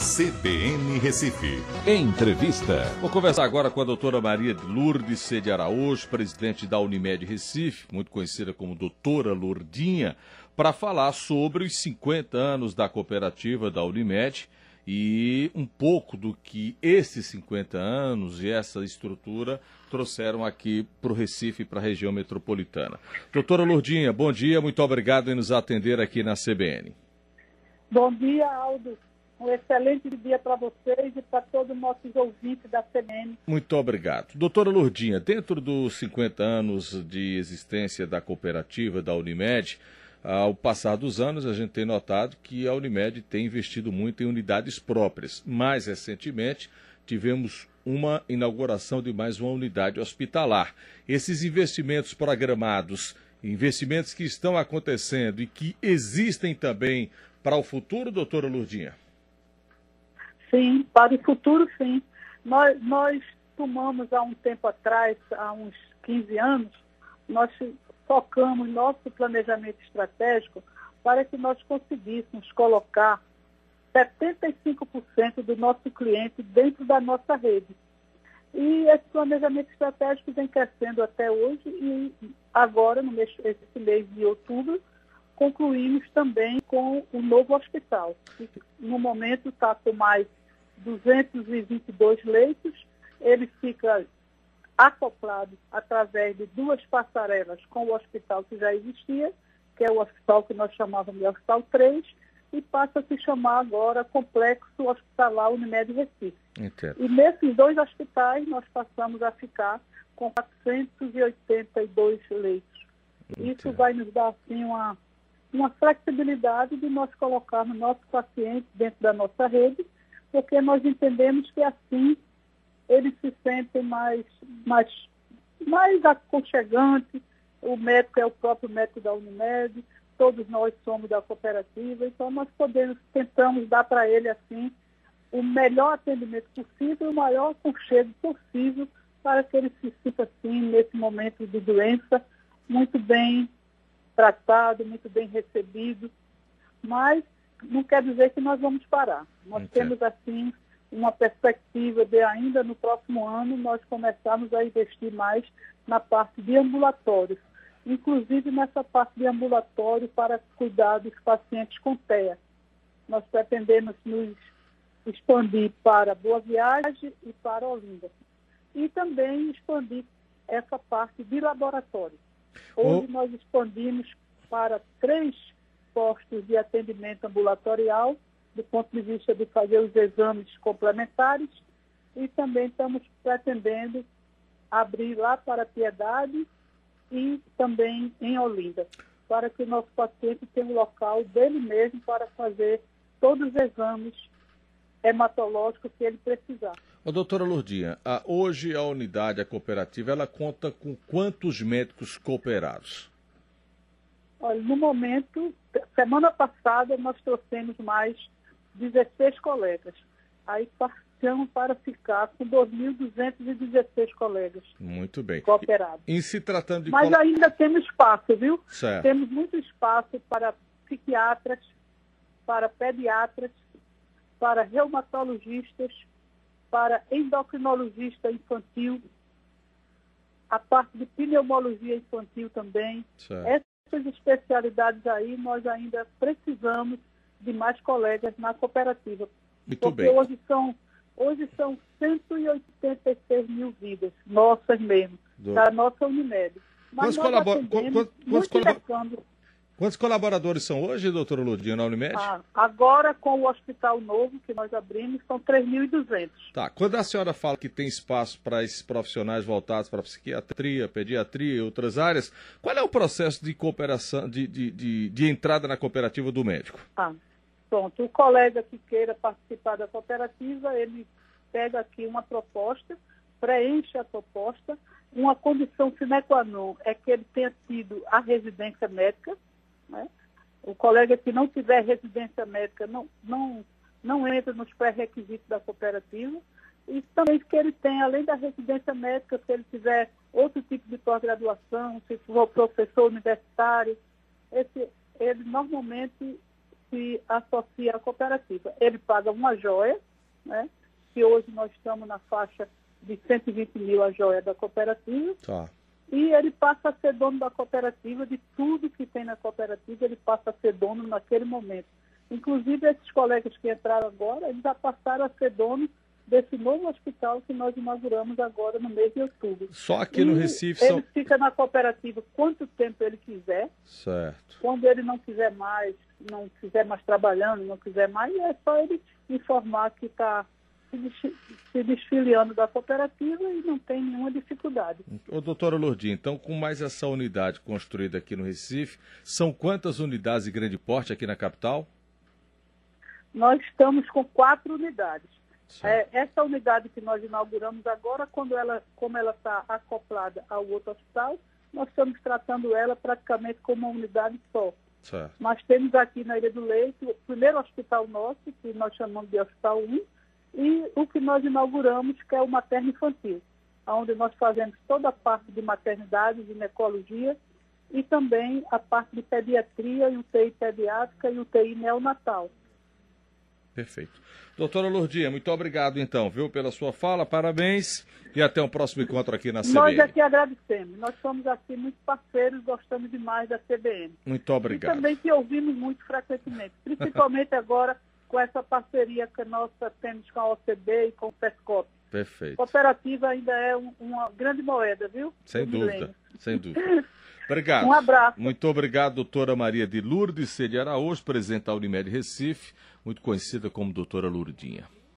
CBN Recife. Entrevista. Vou conversar agora com a doutora Maria Lourdes C. de Araújo, presidente da Unimed Recife, muito conhecida como doutora Lourdinha, para falar sobre os 50 anos da cooperativa da Unimed e um pouco do que esses 50 anos e essa estrutura trouxeram aqui para o Recife e para a região metropolitana. Doutora Lourdinha, bom dia, muito obrigado em nos atender aqui na CBN. Bom dia, Aldo. Um excelente dia para vocês e para todos os nossos ouvintes da CBN. Muito obrigado. Doutora Lourdinha, dentro dos 50 anos de existência da cooperativa da Unimed, ao passar dos anos, a gente tem notado que a Unimed tem investido muito em unidades próprias. Mais recentemente, tivemos uma inauguração de mais uma unidade hospitalar. Esses investimentos programados, investimentos que estão acontecendo e que existem também para o futuro, doutora Lourdinha? Sim, para o futuro, sim. Nós, nós tomamos há um tempo atrás, há uns 15 anos, nós focamos nosso planejamento estratégico para que nós conseguíssemos colocar 75% do nosso cliente dentro da nossa rede. E esse planejamento estratégico vem crescendo até hoje e agora, no mês, esse mês de outubro, concluímos também com o novo hospital, que no momento está com mais 222 leitos, ele fica acoplado através de duas passarelas com o hospital que já existia, que é o hospital que nós chamávamos de Hospital 3, e passa a se chamar agora Complexo Hospitalar Unimed Recife. Entendo. E nesses dois hospitais nós passamos a ficar com 482 leitos. Entendo. Isso vai nos dar assim uma, uma flexibilidade de nós colocarmos nossos pacientes dentro da nossa rede porque nós entendemos que assim eles se sentem mais, mais, mais aconchegantes, o médico é o próprio médico da Unimed, todos nós somos da cooperativa, então nós podemos, tentamos dar para ele assim o melhor atendimento possível, o maior aconchego possível, para que ele se sinta assim, nesse momento de doença, muito bem tratado, muito bem recebido. Mas não quer dizer que nós vamos parar. Nós temos, assim, uma perspectiva de ainda no próximo ano nós começarmos a investir mais na parte de ambulatórios, inclusive nessa parte de ambulatório para cuidar dos pacientes com TEA. Nós pretendemos nos expandir para Boa Viagem e para Olinda. E também expandir essa parte de laboratório. Hoje oh. nós expandimos para três postos de atendimento ambulatorial, do ponto de vista de fazer os exames complementares, e também estamos pretendendo abrir lá para Piedade e também em Olinda, para que o nosso paciente tenha um local dele mesmo para fazer todos os exames hematológicos que ele precisar. Ô, doutora Lourdinha, a, hoje a unidade, a cooperativa, ela conta com quantos médicos cooperados? Olha, no momento, semana passada nós trouxemos mais 16 colegas. Aí passamos para ficar com 2.216 colegas. Muito bem. Cooperados. E, se tratando de. Mas ainda temos espaço, viu? Certo. Temos muito espaço para psiquiatras, para pediatras, para reumatologistas, para endocrinologista infantil, a parte de pneumologia infantil também. Certo essas especialidades aí, nós ainda precisamos de mais colegas na cooperativa. Muito porque bem. hoje são, hoje são 186 mil vidas, nossas mesmo, Do... da nossa Unimed. Mas quantos, colabor... quantos, quantos, colabor... Quantos colaboradores são hoje, doutora Ludinha, na Unimed? Ah, agora, com o hospital novo que nós abrimos, são 3.200. Tá. Quando a senhora fala que tem espaço para esses profissionais voltados para psiquiatria, pediatria e outras áreas, qual é o processo de cooperação, de, de, de, de entrada na cooperativa do médico? Ah, pronto. O colega que queira participar da cooperativa, ele pega aqui uma proposta, preenche a proposta, uma condição sine qua non é que ele tenha tido a residência médica, né? O colega que não tiver residência médica não, não, não entra nos pré-requisitos da cooperativa. E também que ele tem, além da residência médica, se ele tiver outro tipo de pós-graduação, se for professor universitário, esse, ele normalmente se associa à cooperativa. Ele paga uma joia, né? que hoje nós estamos na faixa de 120 mil a joia da cooperativa. Tá. E ele passa a ser dono da cooperativa, de tudo que tem na cooperativa, ele passa a ser dono naquele momento. Inclusive, esses colegas que entraram agora, eles já passaram a ser donos desse novo hospital que nós inauguramos agora no mês de outubro. Só aqui no Recife ele são... fica na cooperativa quanto tempo ele quiser. Certo. Quando ele não quiser mais, não quiser mais trabalhando, não quiser mais, é só ele informar que está se desfiliando da cooperativa e não tem nenhuma dificuldade. Ô, doutora Lourdes, então com mais essa unidade construída aqui no Recife, são quantas unidades de grande porte aqui na capital? Nós estamos com quatro unidades. É, essa unidade que nós inauguramos agora, quando ela, como ela está acoplada ao outro hospital, nós estamos tratando ela praticamente como uma unidade só. Certo. Nós temos aqui na Ilha do Leite o primeiro hospital nosso, que nós chamamos de Hospital 1, e o que nós inauguramos, que é o materno infantil, onde nós fazemos toda a parte de maternidade, ginecologia e também a parte de pediatria, UTI pediátrica e UTI neonatal. Perfeito. Doutora Lourdinha, muito obrigado então, viu, pela sua fala, parabéns e até o um próximo encontro aqui na CBN. Nós é que agradecemos, nós somos assim muito parceiros, gostamos demais da CBN. Muito obrigado. E também que ouvimos muito frequentemente, principalmente agora com essa parceria que nossa temos com a OCB e com o PESCOP. Perfeito. Cooperativa ainda é um, uma grande moeda, viu? Sem dúvida, sem dúvida. Obrigado. Um abraço. Muito obrigado, doutora Maria de Lourdes Cede Araújo, presidente da Unimed Recife, muito conhecida como doutora Lourdinha.